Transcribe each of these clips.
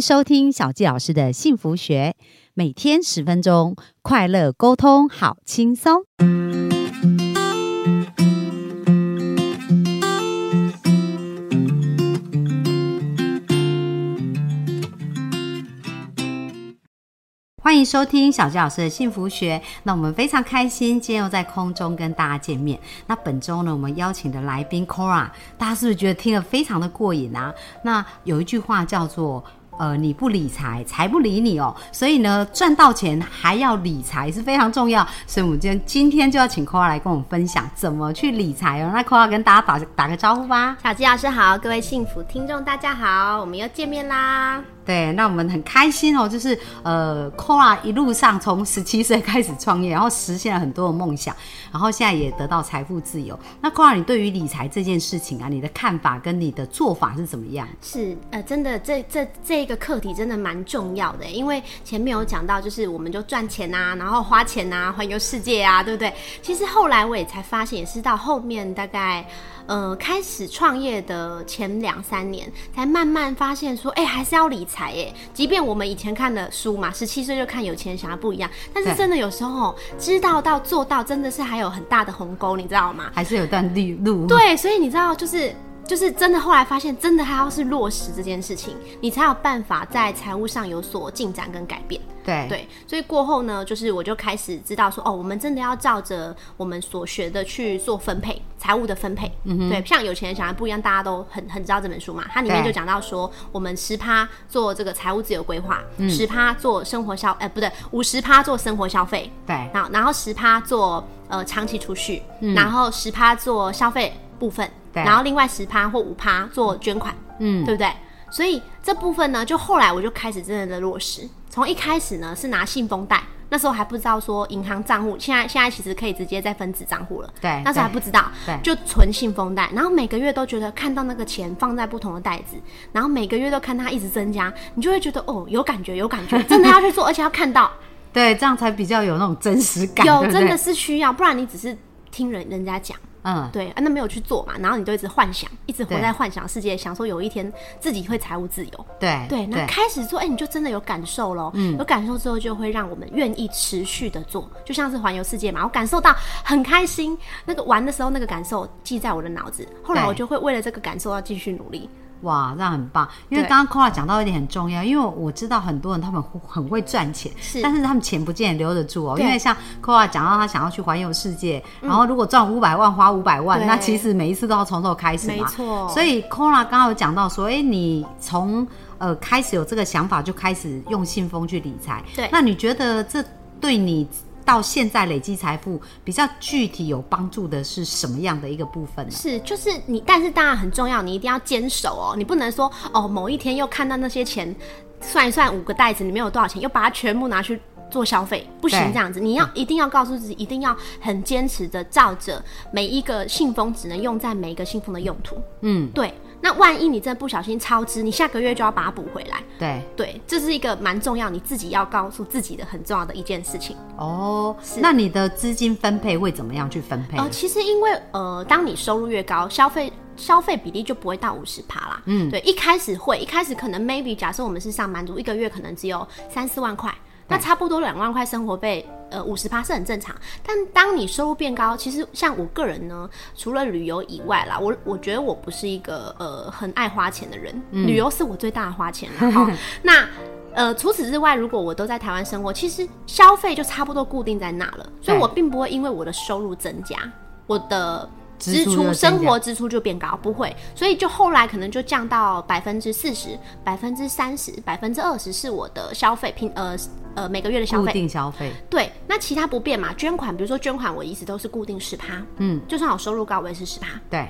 收听小纪老师的幸福学，每天十分钟，快乐沟通，好轻松。欢迎收听小纪老师的幸福学。那我们非常开心，今天又在空中跟大家见面。那本周呢，我们邀请的来宾 Cora，大家是不是觉得听了非常的过瘾啊？那有一句话叫做。呃，你不理财，财不理你哦。所以呢，赚到钱还要理财是非常重要。所以，我们今天今天就要请扣二来跟我们分享怎么去理财哦。那扣二跟大家打打个招呼吧。小吉老师好，各位幸福听众大家好，我们又见面啦。对，那我们很开心哦，就是呃，Cora 一路上从十七岁开始创业，然后实现了很多的梦想，然后现在也得到财富自由。那 Cora，你对于理财这件事情啊，你的看法跟你的做法是怎么样？是呃，真的，这这这一个课题真的蛮重要的，因为前面有讲到，就是我们就赚钱啊，然后花钱啊，环游世界啊，对不对？其实后来我也才发现，也是到后面大概。呃，开始创业的前两三年，才慢慢发现说，哎，还是要理财哎。即便我们以前看的书嘛，十七岁就看有钱人想要不一样，但是真的有时候知道到做到，真的是还有很大的鸿沟，你知道吗？还是有段路。对，所以你知道，就是就是真的，后来发现，真的还要是落实这件事情，你才有办法在财务上有所进展跟改变。对。对，所以过后呢，就是我就开始知道说，哦，我们真的要照着我们所学的去做分配，财务的分配。嗯对，像有钱人小孩不一样，大家都很很知道这本书嘛，它里面就讲到说，我们十趴做这个财务自由规划，十趴做生活消，哎，不对，五十趴做生活消费，对，然后然后十趴做呃长期储蓄，然后十趴做消费部分，然后另外十趴或五趴做捐款，嗯，对不对？所以这部分呢，就后来我就开始真正的落实。从一开始呢是拿信封袋，那时候还不知道说银行账户，现在现在其实可以直接在分子账户了。对，那时候还不知道，对，就存信封袋，然后每个月都觉得看到那个钱放在不同的袋子，然后每个月都看它一直增加，你就会觉得哦有感觉有感觉，真的要去做，而且要看到，对，这样才比较有那种真实感。有真的是需要，不然你只是听人人家讲。嗯，对啊，那没有去做嘛，然后你就一直幻想，一直活在幻想世界，想说有一天自己会财务自由。对对，那开始做，哎，你就真的有感受喽。嗯，有感受之后，就会让我们愿意持续的做，就像是环游世界嘛。我感受到很开心，那个玩的时候那个感受记在我的脑子，后来我就会为了这个感受要继续努力。哇，这样很棒！因为刚刚 Kora 讲到一点很重要，因为我知道很多人他们很会赚钱，是，但是他们钱不见得留得住哦。因为像 Kora 讲到他想要去环游世界，然后如果赚五百万花五百万，那其实每一次都要从头开始嘛。没错。所以 Kora 刚刚有讲到说，哎，你从呃开始有这个想法就开始用信封去理财，对。那你觉得这对你？到现在累积财富比较具体有帮助的是什么样的一个部分呢？是，就是你，但是当然很重要，你一定要坚守哦，你不能说哦，某一天又看到那些钱，算一算五个袋子里面有多少钱，又把它全部拿去做消费，不行这样子，你要一定要告诉自己，一定要很坚持的照着每一个信封只能用在每一个信封的用途。嗯，对。那万一你真的不小心超支，你下个月就要把它补回来。对对，这是一个蛮重要，你自己要告诉自己的很重要的一件事情。哦，那你的资金分配会怎么样去分配？呃，其实因为呃，当你收入越高，消费消费比例就不会到五十趴啦。嗯，对，一开始会，一开始可能 maybe 假设我们是上班族，一个月可能只有三四万块。那差不多两万块生活费，呃，五十趴是很正常。但当你收入变高，其实像我个人呢，除了旅游以外啦，我我觉得我不是一个呃很爱花钱的人，旅游是我最大的花钱了。好那呃除此之外，如果我都在台湾生活，其实消费就差不多固定在那了，所以我并不会因为我的收入增加，我的。支出生活支出就变高，不会，所以就后来可能就降到百分之四十、百分之三十、百分之二十是我的消费平呃呃每个月的消费固定消费。对，那其他不变嘛？捐款，比如说捐款，我一直都是固定十趴，嗯，就算我收入高，我也是十趴。对，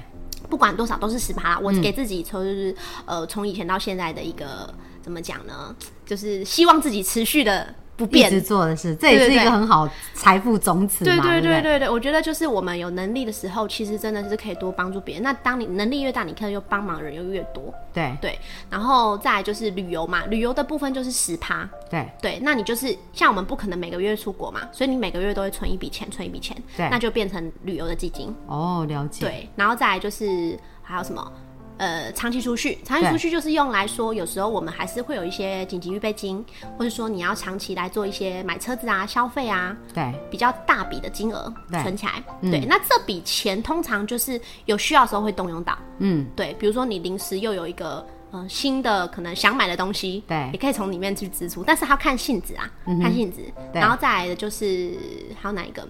不管多少都是十趴。我给自己从就是呃从以前到现在的一个怎么讲呢？就是希望自己持续的。不一直做的事，这也是一个很好财富种子嘛。对对对对对，我觉得就是我们有能力的时候，其实真的是可以多帮助别人。那当你能力越大，你可能又帮忙人又越多。对对，然后再就是旅游嘛，旅游的部分就是十趴。对对，那你就是像我们不可能每个月出国嘛，所以你每个月都会存一笔钱，存一笔钱，对，那就变成旅游的基金。哦，了解。对，然后再来就是还有什么？呃长期储蓄，长期储蓄就是用来说，有时候我们还是会有一些紧急预备金，或者说你要长期来做一些买车子啊、消费啊，对，比较大笔的金额存起来。对，那这笔钱通常就是有需要的时候会动用到。嗯，对，比如说你临时又有一个呃新的可能想买的东西，对嗯也可以从里面去支出，但是它要看性质啊，看性质。对然后再来的就是还有哪一个？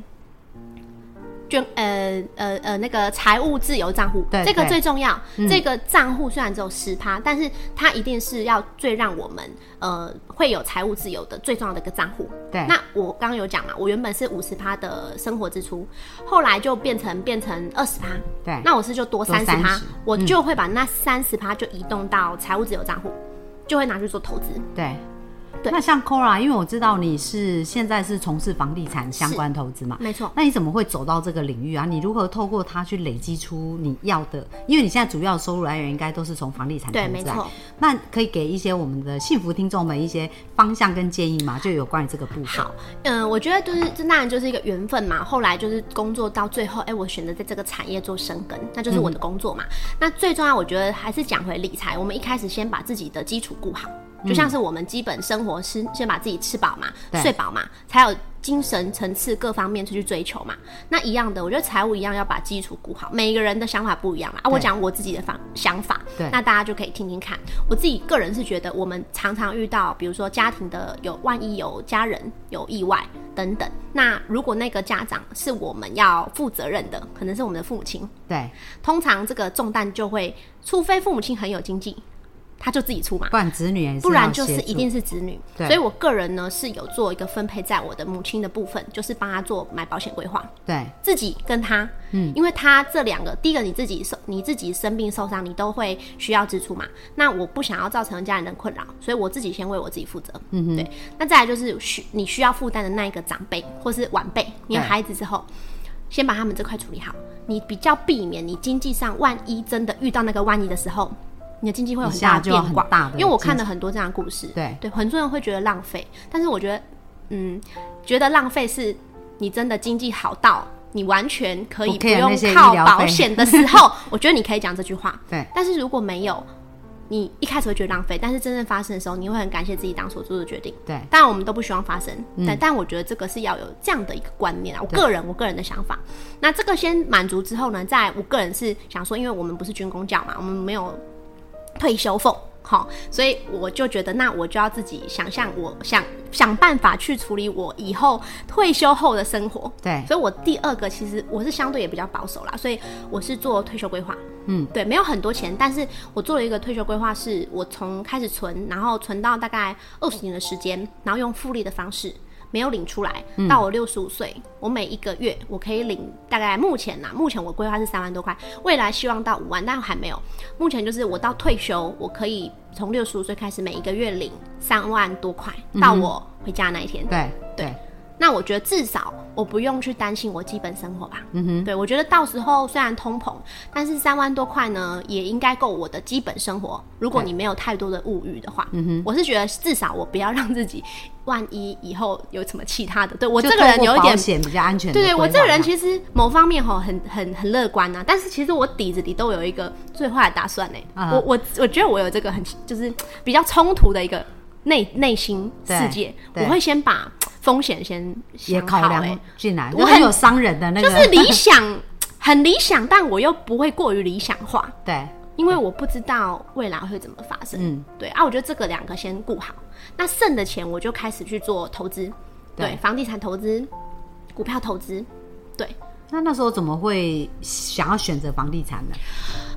捐呃呃呃那个财务自由账户，对这个最重要。这个账户虽然只有十趴，但是它一定是要最让我们呃会有财务自由的最重要的一个账户。对那我刚刚有讲嘛，我原本是五十趴的生活支出，后来就变成变成二十趴。对，那我是就多多三十趴我就会把那三十趴就移动到财务自由账户，就会拿去做投资。对。对那像 Cora，因为我知道你是现在是从事房地产相关投资嘛，没错，那你怎么会走到这个领域啊？你如何透过它去累积出你要的？因为你现在主要的收入来源应该都是从房地产投对，没错。那可以给一些我们的幸福听众们一些方向跟建议吗？就有关于这个部分。好，嗯，我觉得就是这当然就是一个缘分嘛。后来就是工作到最后，哎、我选择在这个产业做生根，那就是我的工作嘛。那最重要，我觉得还是讲回理财。我们一开始先把自己的基础顾好，就像是我们基本生活是先把自己吃饱嘛，睡饱嘛，才有精神层次各方面出去追求嘛。那一样的，我觉得财务一样要把基础顾好。每一个人的想法不一样啦。啊，我讲我自己的方想法，对那大家就可以听听看。我自己个人是觉得，我们常常遇到，比如说家庭的有万一有家人有意外等等，那如果那个家长是我们要负责任的，可能是我们的父母亲，对，通常这个重担就会，除非父母亲很有经济，他就自己出嘛。不然子女也是不然就是一定是子女，对所以我个人呢是有做一个分配在我的母亲的部分，就是帮他做买保险规划，对自己跟他，嗯，因为他这两个，第一个你自己受你自己生病受伤，你都会需要支出嘛。那我不想要造成家人的困扰，所以我自己先为我自己负责。嗯哼，对。那再来就是需你需要负担的那一个长辈或是晚辈，你有孩子之后，先把他们这块处理好，你比较避免你经济上万一真的遇到那个万一的时候。你的经济会有很大的变化，大的因为我看了很多这样的故事，对对，很多人会觉得浪费，但是我觉得，嗯，觉得浪费是你真的经济好到你完全可以不用靠保险的时候，我觉得你可以讲这句话。对但是如果没有，你一开始会觉得浪费，但是真正发生的时候，你会很感谢自己当所做的决定。对当然我们都不希望发生，嗯但但我觉得这个是要有这样的一个观念啊。我个人我个人的想法，那这个先满足之后呢，在我个人是想说，因为我们不是军工教嘛，我们没有退休俸。好，所以我就觉得，那我就要自己想象，我想想办法去处理我以后退休后的生活。对所以我第二个其实我是相对也比较保守啦，所以我是做退休规划。嗯，对，没有很多钱，但是我做了一个退休规划，是我从开始存，然后存到大概二十年的时间，然后用复利的方式。没有领出来，到我六十五岁，我每一个月我可以领大概目前呐、目前我规划是三万多块，未来希望到五万，但还没有。目前就是我到退休，我可以从六十五岁开始每一个月领三万多块，到我回家那一天。对对那我觉得至少我不用去担心我基本生活吧。嗯哼，对我觉得到时候虽然通膨，但是三万多块呢，也应该够我的基本生活。如果你没有太多的物欲的话，嗯哼，我是觉得至少我不要让自己万一以后有什么其他的，对我这个人有一点。险比较安全对对。我这个人其实某方面吼很很很乐观啊，但是其实我底子里都有一个最坏的打算呢、啊我我我觉得我有这个很就是比较冲突的一个内内心世界，我会先把风险先也、考量欸，进来，我很有商人的那个，就是理想很理想，但我又不会过于理想化，对。因为我不知道未来会怎么发生。嗯，对啊，我觉得这个两个先顾好，那剩的钱我就开始去做投资，对，对。房地产投资、股票投资，对。那那时候怎么会想要选择房地产呢？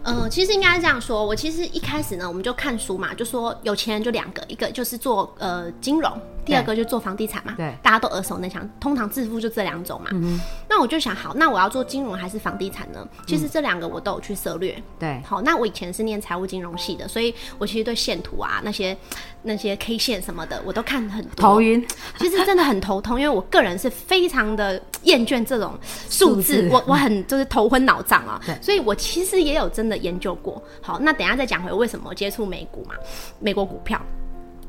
呃，其实应该是这样说，我其实一开始呢，我们就看书嘛，就说有钱人就两个，一个就是做呃金融，第二个就做房地产嘛，对大家都耳熟能详，通常致富就这两种嘛。嗯那我就想，好，那我要做金融还是房地产呢？其实这两个我都有去涉略。对好，那我以前是念财务金融系的，所以我其实对线图啊那些那些 K 线什么的，我都看很多。头晕，其实真的很头痛，因为我个人是非常的厌倦这种数字，字我我很就是头昏脑胀啊对，所以我其实也有真的研究过。好，那等一下再讲回为什么我接触美股嘛，美国股票。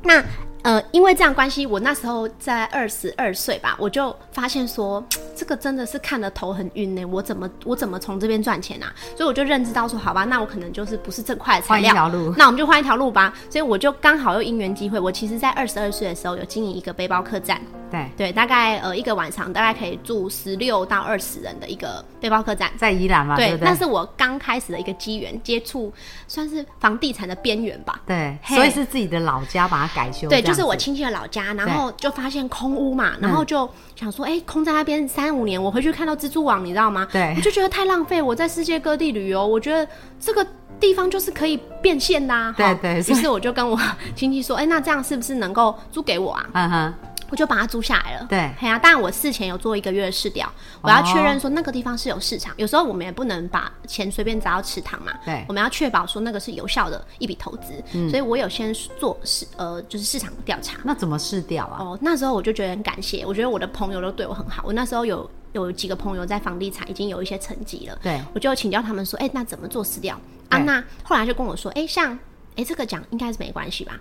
那呃，因为这样关系，我那时候在二十二岁吧，我就发现说，这个真的是看得头很晕呢。我怎么我怎么从这边赚钱啊？所以我就认知到说，好吧，那我可能就是不是这块材料，换一条路那我们就换一条路吧。所以我就刚好又因缘机会，我其实在二十二岁的时候有经营一个背包客栈，对，对，大概呃一个晚上大概可以住十六到二十人的一个背包客栈。在宜兰嘛，对？那是我刚开始的一个机缘，接触算是房地产的边缘吧。对，嘿所以是自己的老家把它改修，对，就是我亲戚的老家，然后就发现空屋嘛，然后就想说，哎、空在那边三五年，我回去看到蜘蛛网，你知道吗？对我就觉得太浪费。我在世界各地旅游，我觉得这个地方就是可以变现的、啊。对对于是我就跟我亲戚说，哎、那这样是不是能够租给我啊？嗯哼，我就把它租下来了。对嘿啊，当然我事前有做一个月的试调，我要确认说那个地方是有市场。有时候我们也不能把钱随便砸到池塘嘛，对我们要确保说那个是有效的一笔投资。所以我有先做市呃就是市场调查。那怎么试调啊？哦，那时候我就觉得很感谢，我觉得我的朋友都对我很好。我那时候有有几个朋友在房地产已经有一些成绩了，对我就请教他们说，哎、那怎么做试调啊？对那后来就跟我说，哎、像。哎、这个讲应该是没关系吧？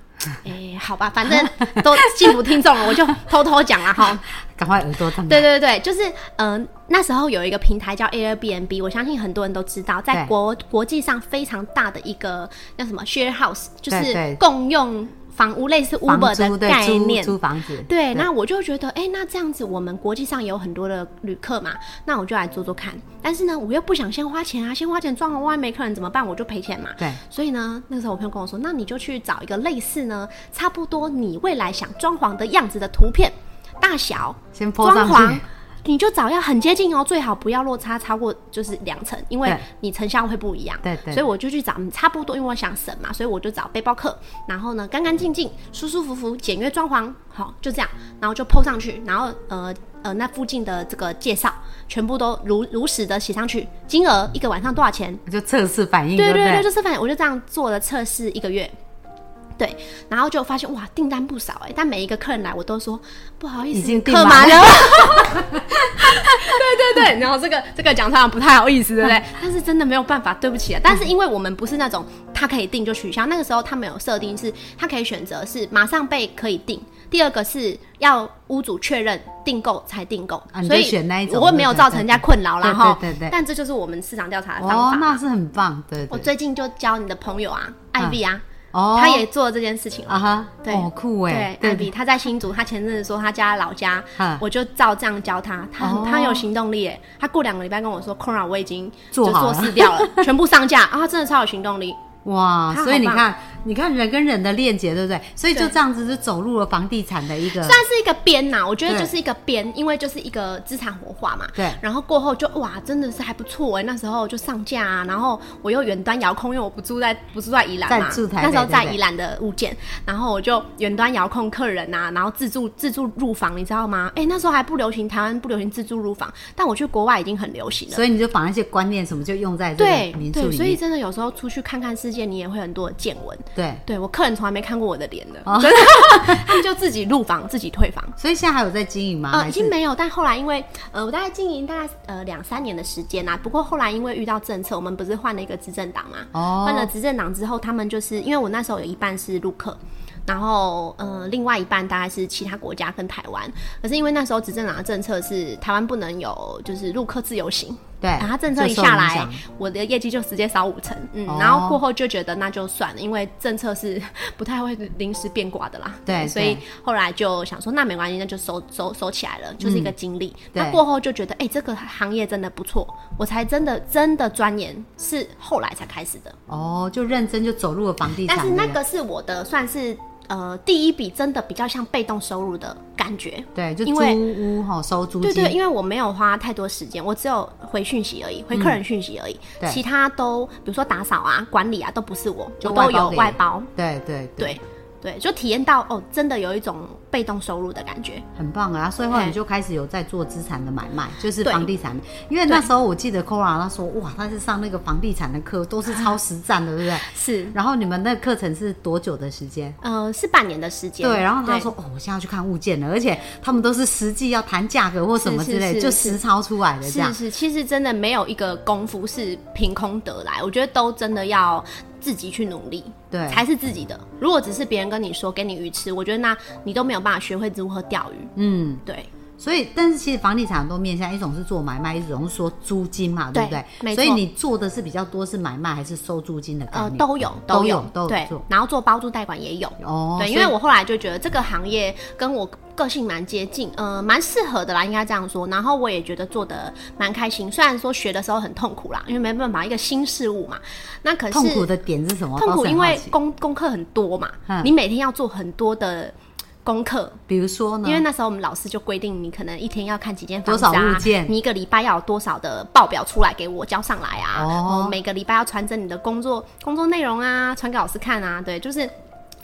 哎、好吧，反正都幸福听众了，我就偷偷讲了哈。赶快耳朵张对对对，就是嗯、呃那时候有一个平台叫 Airbnb，我相信很多人都知道，在国国际上非常大的一个叫什么 share house，就是共用房屋，类似 Uber 的概念。租租房子，对，那我就觉得，哎、那这样子，我们国际上有很多的旅客嘛，那我就来做做看。但是呢，我又不想先花钱啊，先花钱装潢，万一没客人怎么办？我就赔钱嘛。对所以呢，那个时候我朋友跟我说，那你就去找一个类似呢，差不多你未来想装潢的样子的图片，大小、先装潢去，，你就找要很接近哦，最好不要落差超过就是两层，因为你成效会不一样。对对所以我就去找嗯差不多，因为我想省嘛，所以我就找背包客，然后呢干干净净、舒舒服服、简约装潢，好就这样，然后就 PO 上去，然后呃呃那附近的这个介绍全部都如如实的写上去，金额一个晚上多少钱，就测试反应，不对对对，对？就是反应我就这样做了测试一个月。对，然后就发现哇，订单不少哎，但每一个客人来，我都说不好意思，已经订客满满了。对对对，然后这个这个讲出来不太好意思，对不对？但是真的没有办法，对不起啊。但是因为我们不是那种他可以订就取消，那个时候他们有设定是，他可以选择是马上被可以订，第二个是要屋主确认订购才订购，啊所以选那一种我会没有造成人家困扰啦对哈。对对对但这就是我们市场调查的方哦法，。那是很棒，对对。我最近就教你的朋友啊，艾比啊，哦，他也做了这件事情。了。啊哈，对。好酷哎对，，艾比他在新竹，他前阵子说他家老家嗯，我就照这样教他，他他有行动力诶。他过两个礼拜跟我说 c o r a 我已经就做做撕掉了，全部上架啊，他真的超有行动力。哇，所以你看，你看人跟人的链接，对不对？所以就这样子就走入了房地产的一个算是一个边呐，我觉得就是一个边，因为就是一个资产活化嘛。对然后过后就哇，真的是还不错哎，那时候就上架啊，然后我又远端遥控，因为我不住在不住在宜兰嘛，在住台那时候在宜兰的物件，然后我就远端遥控客人啊，然后自助自助入房，你知道吗？哎，那时候还不流行，台湾不流行自助入房，但我去国外已经很流行了。所以你就把那些观念什么就用在这对个民宿对，所以。真的有时候出去看看世界，你也会很多的见闻。对，对我客人从来没看过我的脸的，哦真的，他们就自己入房，自己退房。所以现在还有在经营吗？呃，已经没有，但后来因为呃，我大概经营大概呃两三年的时间啦。不过后来因为遇到政策，我们不是换了一个执政党嘛？哦换了执政党之后，他们就是因为我那时候有一半是陆客。然后，呃，另外一半大概是其他国家跟台湾，可是因为那时候执政党的政策是台湾不能有就是入客自由行，对然后他政策一下来，我的业绩就直接少五成，嗯，哦然后过后就觉得那就算了，因为政策是 不太会临时变卦的啦，对所以后来就想说那没关系，那就收收收起来了，就是一个经历。那过后就觉得，哎、这个行业真的不错，我才真的真的钻研，是后来才开始的。哦，就认真就走入了房地产但。是那个是我的算是呃第一笔真的比较像被动收入的感觉。对，就租因为屋哈收租金，对对，因为我没有花太多时间，我只有回讯息而已，回客人讯息而已，嗯其他都比如说打扫啊、管理啊都不是我，我都有外包给外包。对对。对对，就体验到哦，真的有一种被动收入的感觉。很棒啊！所以后来你就开始有在做资产的买卖，就是房地产。因为那时候我记得 Cora 他说，哇，他是上那个房地产的课，都是超实战的，对不对？是，然后你们那个课程是多久的时间？呃，是半年的时间。对，然后他对说：“哦，我现在要去看物件了，而且他们都是实际要谈价格或什么之类，是是就是实操出来的这样是。是，其实真的没有一个功夫是凭空得来，我觉得都真的要自己去努力，对才是自己的。如果只是别人跟你说给你鱼吃，我觉得那你都没有办法学会如何钓鱼。嗯，对，所以，但是其实房地产很多面向，一种是做买卖，一种是说租金嘛，对不对？所以你做的是比较多是买卖还是收租金的概呃，念？都有都有有都有对做，然后做包租代管也有。哦，对，因为我后来就觉得这个行业跟我个性蛮接近，呃，蛮适合的啦，应该这样说。然后我也觉得做的蛮开心，虽然说学的时候很痛苦啦，因为没办法一个新事物嘛。那可是痛苦的点是什么？痛苦，因为功功课很多嘛，嗯你每天要做很多的功课。比如说呢，因为那时候我们老师就规定，你可能一天要看几间房子啊少物件，你一个礼拜要有多少的报表出来给我交上来啊，哦每个礼拜要传真你的工作工作内容啊，传给老师看啊，对，就是。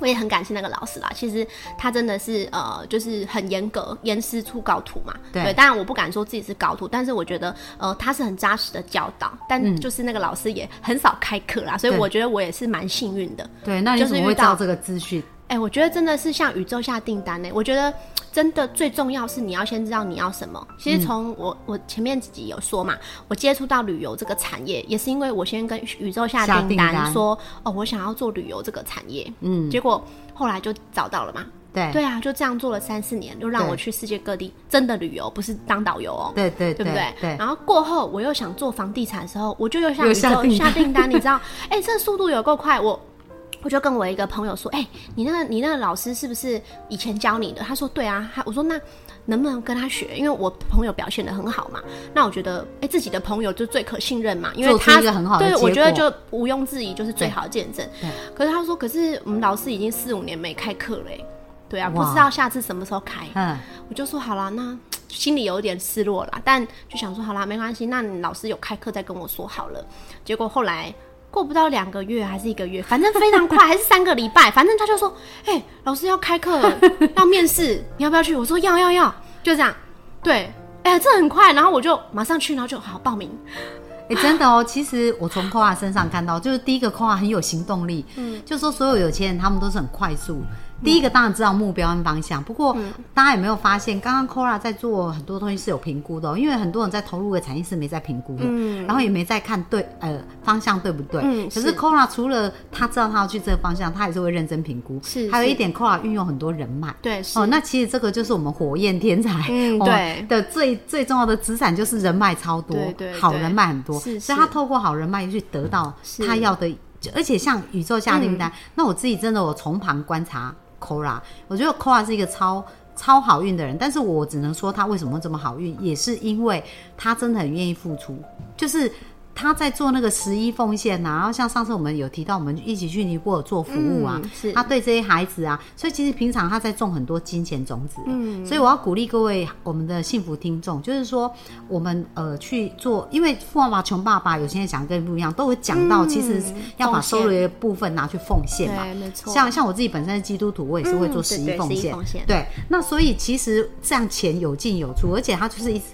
我也很感谢那个老师啦，其实他真的是呃，就是很严格，严师出高徒嘛。对当然我不敢说自己是高徒，但是我觉得呃，他是很扎实的教导，但就是那个老师也很少开课啦，所以我觉得我也是蛮幸运的。对，那你就是遇到怎么会知道这个资讯？哎、我觉得真的是像宇宙下订单呢。我觉得真的最重要是你要先知道你要什么。其实从我、我前面自己有说嘛，我接触到旅游这个产业，也是因为我先跟宇宙下下订单，说哦，我想要做旅游这个产业。嗯，结果后来就找到了嘛。对对啊，就这样做了三四年，就让我去世界各地真的旅游，不是当导游哦。对对对不对？对，然后过后我又想做房地产的时候，我就又向又宇宙下订单下订单，你知道？哎、这速度有够快，我。我就跟我一个朋友说，哎、你那个你那个老师是不是以前教你的？他说对啊，他我说那能不能跟他学？因为我朋友表现的很好嘛，那我觉得哎、自己的朋友就最可信任嘛，因为他对，我觉得就毋庸置疑就是最好的见证。可是他说，可是我们老师已经四五年没开课了、哎对啊，不知道下次什么时候开。嗯，我就说好了，那心里有一点失落啦，但就想说好啦，没关系，那你老师有开课再跟我说好了。结果后来过不到两个月还是一个月，反正非常快，还是三个礼拜，反正他就说，哎、老师要开课了，要面试，你要不要去？我说要要要，就这样，对，哎、这很快，然后我就马上去，然后就好报名，哎、真的哦，其实我从 Kora 身上看到，就是第一个 Kora 很有行动力，嗯，就说所有有钱人他们都是很快速。第一个当然知道目标跟方向，不过大家有没有发现，刚刚 Kora 在做很多东西是有评估的、哦，因为很多人在投入的产业是没在评估的，嗯，然后也没在看对呃方向对不对，嗯可是是。Kora 除了他知道他要去这个方向，他也是会认真评估，是是还有一点 Kora 运用很多人脉，对，是，哦，那其实这个就是我们火焰天才，哦嗯对。的最最重要的资产就是人脉超多，对对好人脉很多，是所以他透过好人脉去得到他要的，而且像宇宙下订嗯。单，那我自己真的我从旁观察 Kora，我觉得 Kora 是一个超。超好运的人，但是我只能说他为什么这么好运，也是因为他真的很愿意付出，就是他在做那个十一奉献呐、然后像上次我们有提到，我们一起去尼泊尔做服务啊，嗯是他对这些孩子啊，所以其实平常他在种很多金钱种子。嗯，所以我要鼓励各位我们的幸福听众，就是说我们呃去做，因为富爸爸穷爸爸有些人想跟不一样，都会讲到，其实要把收入的部分拿去奉献嘛。对，没错，像像我自己本身是基督徒，我也是会做十一奉献。对，那所以其实这样钱有进有出，而且他就是一直。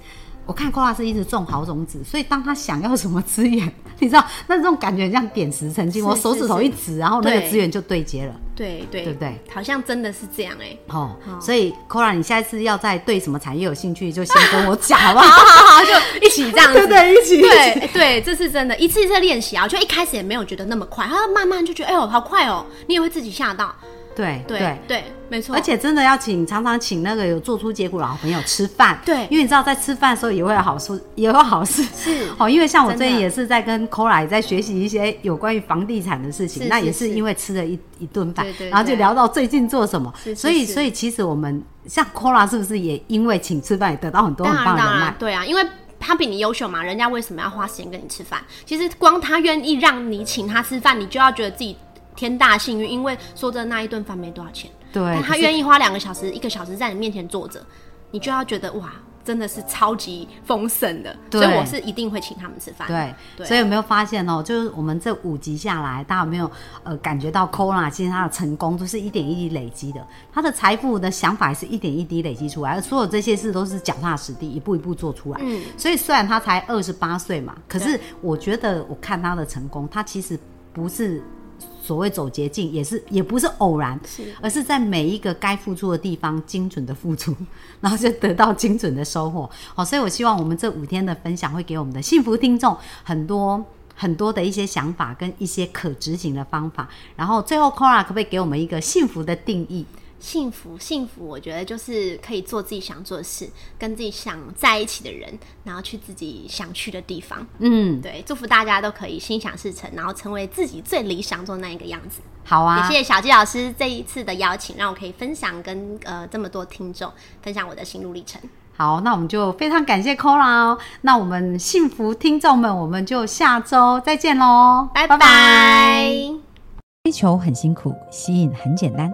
我看寇拉是一直种好种子，所以当他想要什么资源，你知道，那这种感觉像点石成金。是我手指头一指，然后那个对资源就对接了。对对对不对？好像真的是这样哎、哦，所以 Kora，你下一次要再对什么产业有兴趣，就先跟我讲，好不好 好？好好，就一起这样子。对对，一起。对对，这是真的，一次一次练习啊，我就一开始也没有觉得那么快，他慢慢就觉得，哎呦，好快哦，你也会自己吓到。对对对，没错。而且真的要请常常请那个有做出结果的好朋友吃饭，对因为你知道在吃饭的时候也会有好处，也有好事。是哦，因为像我最近也是在跟 Kora 也在学习一些有关于房地产的事情，那也是因为吃了一一顿饭然后就聊到最近做什么，是是所以所以其实我们像 Kora 是不是也因为请吃饭也得到很多很棒的人脉？对啊，因为他比你优秀嘛，人家为什么要花时间跟你吃饭？其实光他愿意让你请他吃饭，你就要觉得自己天大幸运，因为说真的那一顿饭没多少钱，对，但他愿意花两个小时、一个小时在你面前坐着，你就要觉得哇，真的是超级丰盛的，所以我是一定会请他们吃饭。对，对所以有没有发现哦？就是我们这五集下来，大家有没有呃感觉到 Kona 其实他的成功都是一点一滴累积的，他的财富的想法也是一点一滴累积出来，而所有这些事都是脚踏实地，一步一步做出来。嗯，所以虽然他才二十八岁嘛，可是我觉得我看他的成功，他其实不是。所谓走捷径，也是也不是偶然，是而是在每一个该付出的地方精准的付出，然后就得到精准的收获。好，所以我希望我们这五天的分享会给我们的幸福听众很多很多的一些想法跟一些可执行的方法。然后最后 c o r a 可不可以给我们一个幸福的定义？幸福，幸福，我觉得就是可以做自己想做的事，跟自己想在一起的人，然后去自己想去的地方。嗯，对，祝福大家都可以心想事成，然后成为自己最理想做那一个样子。好啊，也谢谢小纪老师这一次的邀请，让我可以分享跟呃这么多听众分享我的心路历程。好，那我们就非常感谢 c o r a 哦。那我们幸福听众们，我们就下周再见喽，拜拜。追求很辛苦，吸引很简单。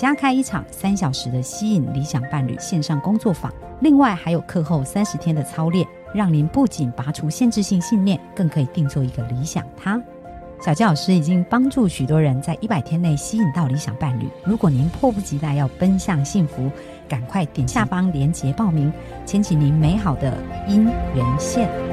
加开一场三小时的吸引理想伴侣线上工作坊。另外还有课后三十天的操练，让您不仅拔除限制性信念，更可以定做一个理想他。小纪老师已经帮助许多人在一百天内吸引到理想伴侣。如果您迫不及待要奔向幸福，赶快点下方链接报名，牵起您美好的姻缘线。